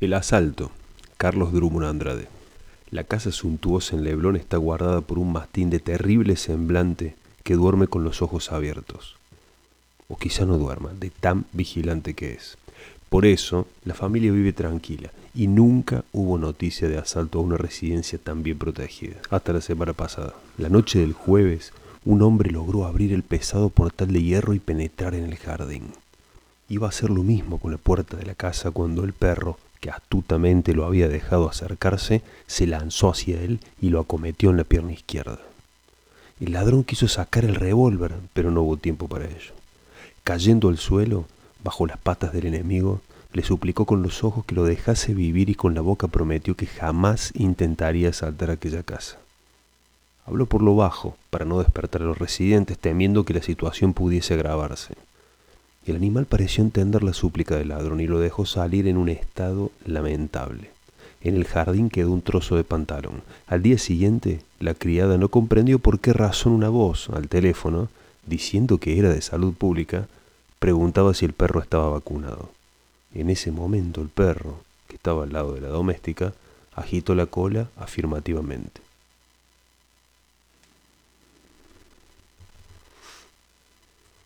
El asalto. Carlos Drummond Andrade. La casa suntuosa en Leblón está guardada por un mastín de terrible semblante que duerme con los ojos abiertos. O quizá no duerma, de tan vigilante que es. Por eso, la familia vive tranquila y nunca hubo noticia de asalto a una residencia tan bien protegida. Hasta la semana pasada. La noche del jueves, un hombre logró abrir el pesado portal de hierro y penetrar en el jardín. Iba a hacer lo mismo con la puerta de la casa cuando el perro, que astutamente lo había dejado acercarse, se lanzó hacia él y lo acometió en la pierna izquierda. El ladrón quiso sacar el revólver, pero no hubo tiempo para ello. Cayendo al suelo, bajo las patas del enemigo, le suplicó con los ojos que lo dejase vivir y con la boca prometió que jamás intentaría asaltar aquella casa. Habló por lo bajo, para no despertar a los residentes, temiendo que la situación pudiese agravarse. El animal pareció entender la súplica del ladrón y lo dejó salir en un estado lamentable. En el jardín quedó un trozo de pantalón. Al día siguiente, la criada no comprendió por qué razón una voz al teléfono, diciendo que era de salud pública, preguntaba si el perro estaba vacunado. En ese momento el perro, que estaba al lado de la doméstica, agitó la cola afirmativamente.